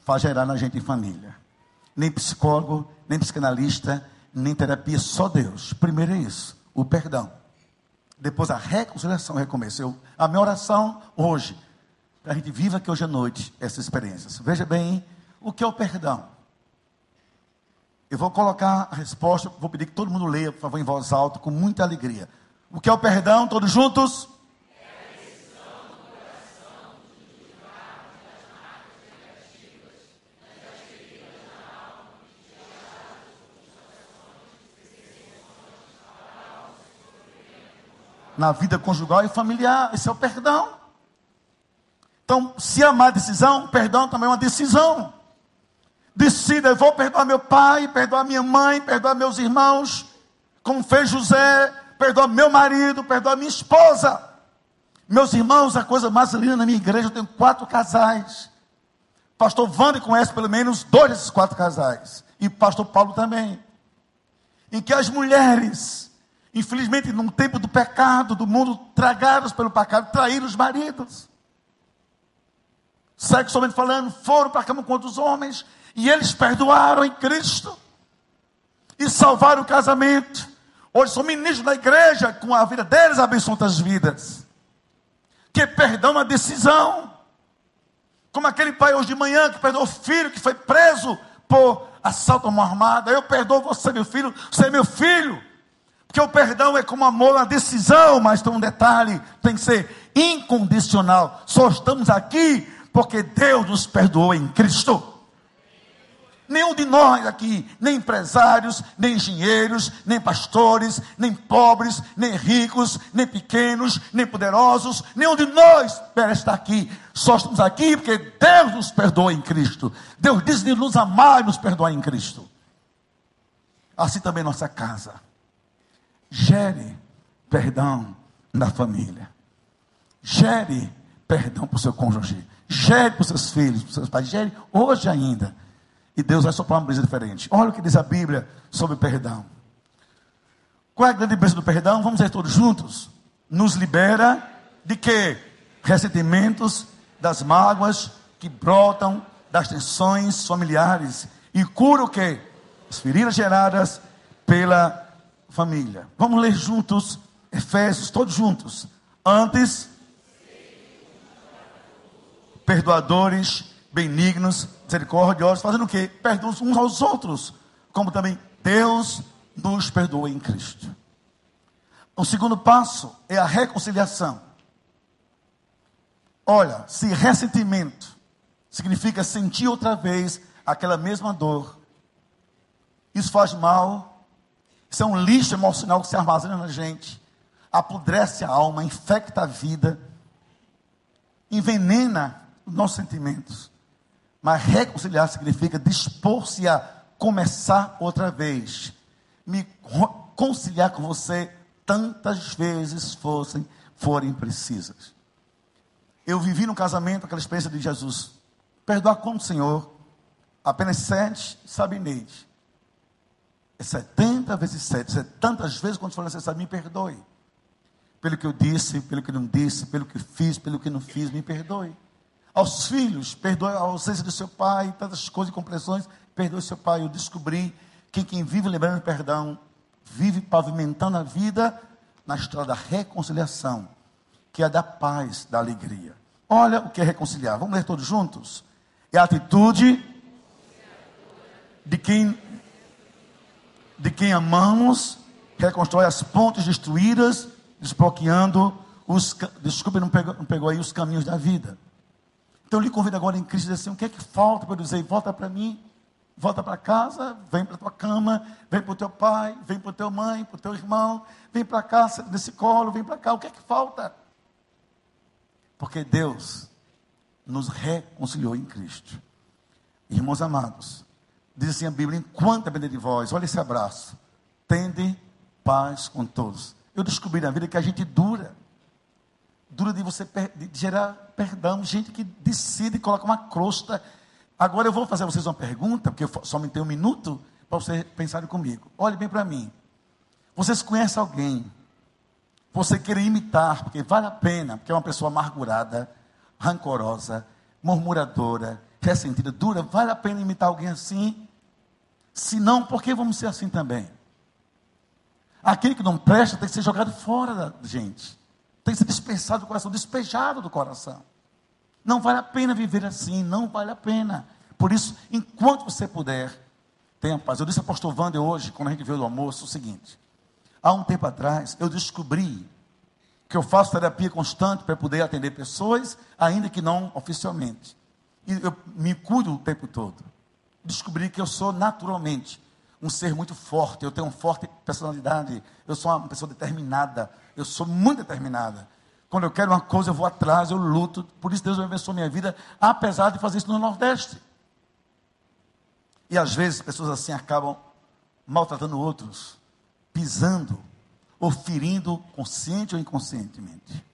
faz gerar na gente em família. Nem psicólogo, nem psicanalista, nem terapia, só Deus. Primeiro é isso, o perdão. depois a reconciliação, recomeço. Eu, a minha oração hoje, para a gente viva aqui hoje à noite essas experiências. Veja bem, o que é o perdão? Eu vou colocar a resposta, vou pedir que todo mundo leia, por favor, em voz alta, com muita alegria. O que é o perdão? Todos juntos? na vida conjugal e familiar. Esse é o perdão. Então, se amar a decisão, perdão também é uma decisão. Decida, eu vou perdoar meu pai, perdoar minha mãe, perdoar meus irmãos, como fez José, perdoar meu marido, perdoar minha esposa. Meus irmãos, a coisa mais linda na minha igreja, eu tenho quatro casais. Pastor Wander conhece pelo menos dois desses quatro casais. E pastor Paulo também. Em que as mulheres Infelizmente, num tempo do pecado, do mundo, tragados pelo pecado, traíram os maridos. Sexualmente falando, foram para a cama com outros homens, e eles perdoaram em Cristo, e salvaram o casamento. Hoje são ministros da igreja, com a vida deles abençoam outras vidas. Que perdão a decisão. Como aquele pai hoje de manhã que perdoou o filho que foi preso por assalto a mão armada. Eu perdoo você, meu filho, você é meu filho. Porque o perdão é como amor, uma decisão, mas tem um detalhe: tem que ser incondicional. Só estamos aqui porque Deus nos perdoou em Cristo. Nenhum de nós aqui, nem empresários, nem engenheiros, nem pastores, nem pobres, nem ricos, nem pequenos, nem poderosos, nenhum de nós merece estar aqui. Só estamos aqui porque Deus nos perdoou em Cristo. Deus diz de nos amar e nos perdoar em Cristo. Assim também nossa casa Gere perdão na família. Gere perdão para o seu cônjuge. Gere para os seus filhos, para os seus pais. Gere hoje ainda. E Deus vai soprar uma brisa diferente. Olha o que diz a Bíblia sobre perdão. Qual é a grande bênção do perdão? Vamos ler todos juntos. Nos libera de quê? Ressentimentos, das mágoas que brotam das tensões familiares. E cura o quê? As feridas geradas pela família. Vamos ler juntos, Efésios, todos juntos. Antes, perdoadores, benignos, misericordiosos, fazendo o quê? Perdoam uns aos outros, como também Deus nos perdoa em Cristo. O segundo passo é a reconciliação. Olha, se ressentimento significa sentir outra vez aquela mesma dor, isso faz mal isso é um lixo emocional que se armazena na gente, apodrece a alma, infecta a vida, envenena os nossos sentimentos. Mas reconciliar significa dispor-se a começar outra vez, me conciliar com você tantas vezes fossem, forem precisas. Eu vivi no casamento aquela experiência de Jesus. Perdoar como, Senhor? Apenas sete sabinetes. É 70 vezes 7. É tantas vezes quando for necessário, me perdoe. Pelo que eu disse, pelo que não disse, pelo que fiz, pelo que não fiz, me perdoe. Aos filhos, perdoe a ausência do seu pai, tantas coisas e compreensões, perdoe seu pai. Eu descobri que quem vive lembrando perdão, vive pavimentando a vida na estrada da reconciliação, que é da paz, da alegria. Olha o que é reconciliar. Vamos ler todos juntos? É a atitude de quem de quem amamos, reconstrói as pontes destruídas, desbloqueando os. Desculpe, não pegou, não pegou aí os caminhos da vida. Então eu lhe convido agora em Cristo assim: o que é que falta para eu dizer? Volta para mim, volta para casa, vem para tua cama, vem para o teu pai, vem para o teu mãe, para o teu irmão, vem para cá, nesse colo, vem para cá. O que é que falta? Porque Deus nos reconciliou em Cristo. Irmãos amados, Diz assim a Bíblia: enquanto depender de vós, olha esse abraço, tende paz com todos. Eu descobri na vida que a gente dura. Dura de você de gerar perdão, gente que decide coloca uma crosta. Agora eu vou fazer a vocês uma pergunta, porque eu só me tenho um minuto para vocês pensarem comigo. Olhe bem para mim. Vocês conhecem alguém? Você querer imitar, porque vale a pena, porque é uma pessoa amargurada, rancorosa, murmuradora, ressentida, dura, vale a pena imitar alguém assim? Se não, por que vamos ser assim também? Aquele que não presta tem que ser jogado fora da gente. Tem que ser dispersado do coração, despejado do coração. Não vale a pena viver assim, não vale a pena. Por isso, enquanto você puder, tenha paz. Eu disse ao pastor Wander hoje, quando a gente veio do almoço, o seguinte: há um tempo atrás, eu descobri que eu faço terapia constante para poder atender pessoas, ainda que não oficialmente. E eu me cuido o tempo todo. Descobri que eu sou naturalmente um ser muito forte, eu tenho uma forte personalidade, eu sou uma pessoa determinada, eu sou muito determinada. Quando eu quero uma coisa, eu vou atrás, eu luto. Por isso Deus abençoou minha vida, apesar de fazer isso no Nordeste. E às vezes pessoas assim acabam maltratando outros, pisando ou ferindo consciente ou inconscientemente.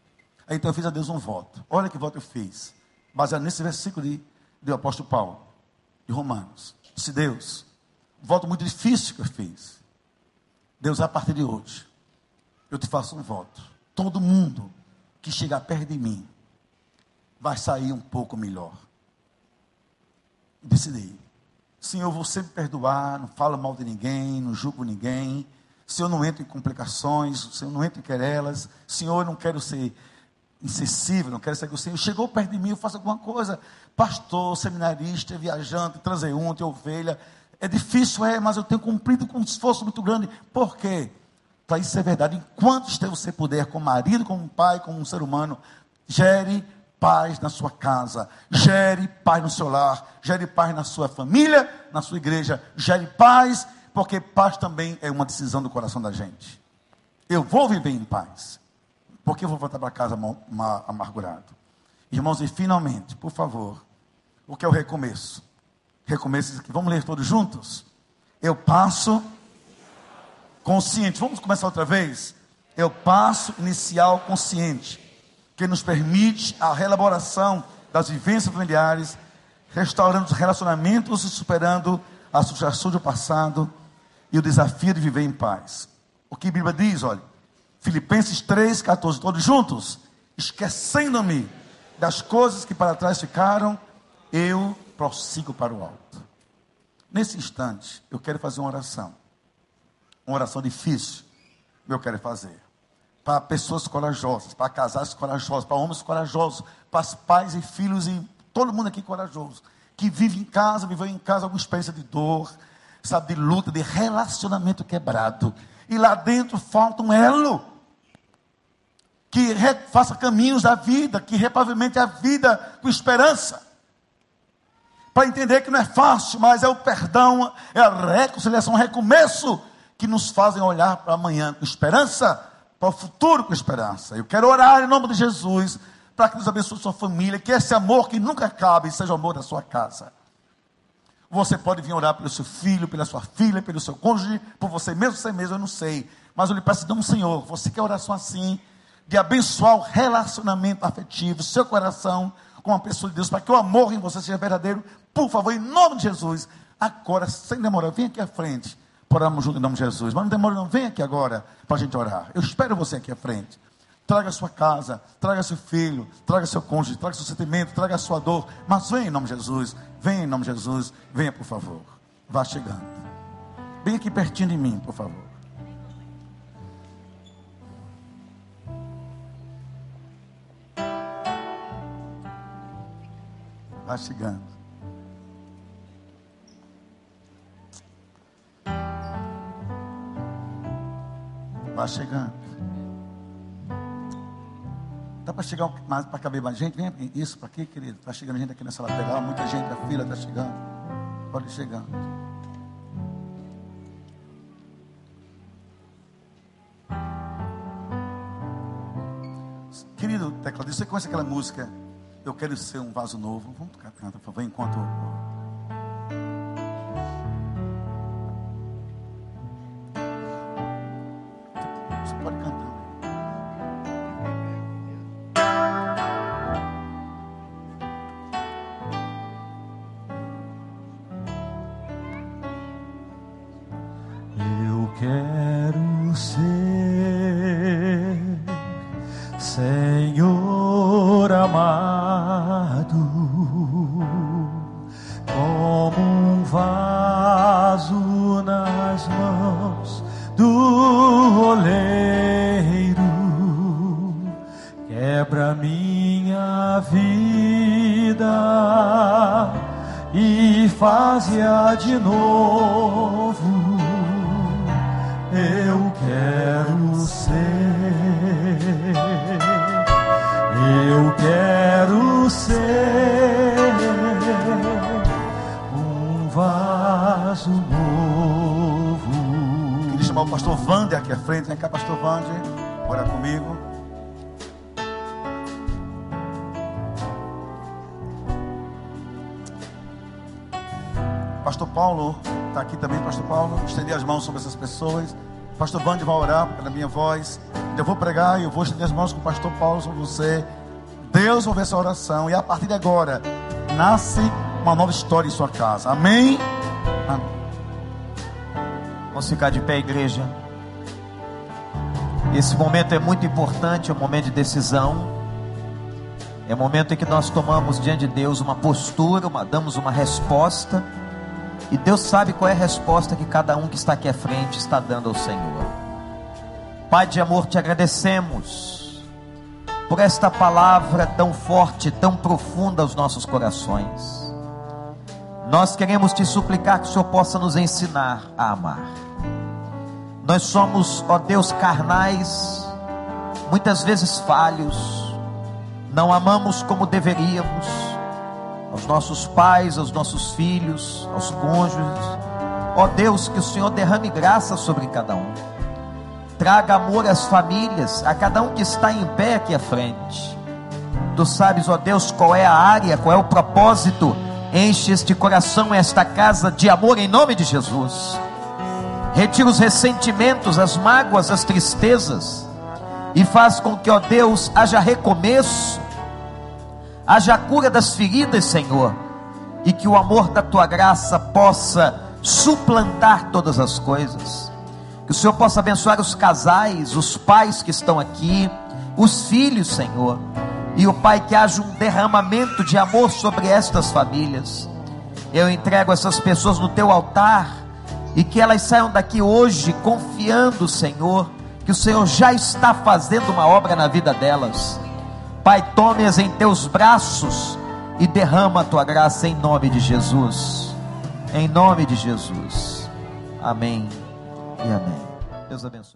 Aí então eu fiz a Deus um voto. Olha que voto eu fiz. Baseado nesse versículo de, do apóstolo Paulo, de Romanos. Disse Deus, voto muito difícil que eu fiz. Deus, a partir de hoje, eu te faço um voto. Todo mundo que chegar perto de mim vai sair um pouco melhor. Decidi. Senhor, eu vou sempre perdoar, não falo mal de ninguém, não julgo ninguém. Senhor, não entro em complicações, Senhor, não entro em querelas. Senhor, eu não quero ser insensível, não quero ser o Senhor chegou perto de mim, eu faço alguma coisa. Pastor, seminarista, viajante, transeunte, ovelha. É difícil, é, mas eu tenho cumprido com um esforço muito grande. Por quê? Para isso ser verdade. Enquanto você puder, como marido, como pai, como um ser humano, gere paz na sua casa, gere paz no seu lar, gere paz na sua família, na sua igreja, gere paz, porque paz também é uma decisão do coração da gente. Eu vou viver em paz. Porque eu vou voltar para casa amargurado. Irmãos, e finalmente, por favor, o que é o recomeço? Recomeço aqui. Vamos ler todos juntos? Eu passo consciente. Vamos começar outra vez? Eu passo inicial consciente, que nos permite a reelaboração das vivências familiares, restaurando os relacionamentos e superando a frustração do passado e o desafio de viver em paz. O que a Bíblia diz, olha, Filipenses 3, 14, todos juntos. Esquecendo-me das coisas que para trás ficaram, eu prossigo para o alto. Nesse instante, eu quero fazer uma oração. Uma oração difícil, eu quero fazer. Para pessoas corajosas, para casais corajosos, para homens corajosos, para pais e filhos e todo mundo aqui corajoso. Que vive em casa, viveu em casa alguma experiência de dor, sabe, de luta, de relacionamento quebrado. E lá dentro falta um elo que faça caminhos da vida, que repavimente a vida com esperança. Para entender que não é fácil, mas é o perdão, é a reconciliação, o recomeço que nos fazem olhar para amanhã com esperança, para o futuro com esperança. Eu quero orar em nome de Jesus para que Deus abençoe sua família, que esse amor que nunca acaba seja o amor da sua casa. Você pode vir orar pelo seu filho, pela sua filha, pelo seu cônjuge, por você mesmo, você mesmo, eu não sei. Mas eu lhe peço, não, Senhor, você quer oração assim, de abençoar o relacionamento afetivo, seu coração com a pessoa de Deus, para que o amor em você seja verdadeiro, por favor, em nome de Jesus. Agora, sem demorar, vem aqui à frente, orarmos junto em nome de Jesus. Mas não demore, não, vem aqui agora para a gente orar. Eu espero você aqui à frente. Traga a sua casa, traga seu filho, traga seu cônjuge, traga seu sentimento, traga a sua dor. Mas vem em nome de Jesus, vem em nome de Jesus, venha por favor. Vá chegando. Bem aqui pertinho de mim, por favor. Vá chegando. Vá chegando. Dá para chegar mais para caber mais gente? Vem isso para aqui, querido. Está chegando gente aqui nessa lateral, muita gente da fila está chegando. Pode ir chegando. Querido tecladista, você conhece aquela música? Eu quero ser um vaso novo. Vamos tocar, por favor, enquanto Estender as mãos sobre essas pessoas. Pastor Bande vai orar pela minha voz. Eu vou pregar e eu vou estender as mãos com o Pastor Paulo sobre você. Deus ouve essa oração e a partir de agora nasce uma nova história em sua casa. Amém? Amém. Vamos ficar de pé, igreja. Esse momento é muito importante, é um momento de decisão. É o momento em que nós tomamos diante de Deus uma postura, uma, damos uma resposta. E Deus sabe qual é a resposta que cada um que está aqui à frente está dando ao Senhor. Pai de amor, te agradecemos por esta palavra tão forte, tão profunda aos nossos corações. Nós queremos te suplicar que o Senhor possa nos ensinar a amar. Nós somos, ó Deus, carnais, muitas vezes falhos, não amamos como deveríamos aos nossos pais, aos nossos filhos, aos cônjuges. Ó Deus, que o Senhor derrame graça sobre cada um. Traga amor às famílias, a cada um que está em pé aqui à frente. Tu sabes, ó Deus, qual é a área, qual é o propósito. Enche este coração, esta casa de amor em nome de Jesus. Retira os ressentimentos, as mágoas, as tristezas. E faz com que, ó Deus, haja recomeço haja cura das feridas, Senhor, e que o amor da tua graça possa suplantar todas as coisas. Que o Senhor possa abençoar os casais, os pais que estão aqui, os filhos, Senhor. E o Pai, que haja um derramamento de amor sobre estas famílias. Eu entrego essas pessoas no teu altar e que elas saiam daqui hoje confiando, Senhor, que o Senhor já está fazendo uma obra na vida delas Pai, tome-as em teus braços e derrama a tua graça em nome de Jesus. Em nome de Jesus. Amém e amém. Deus abençoe.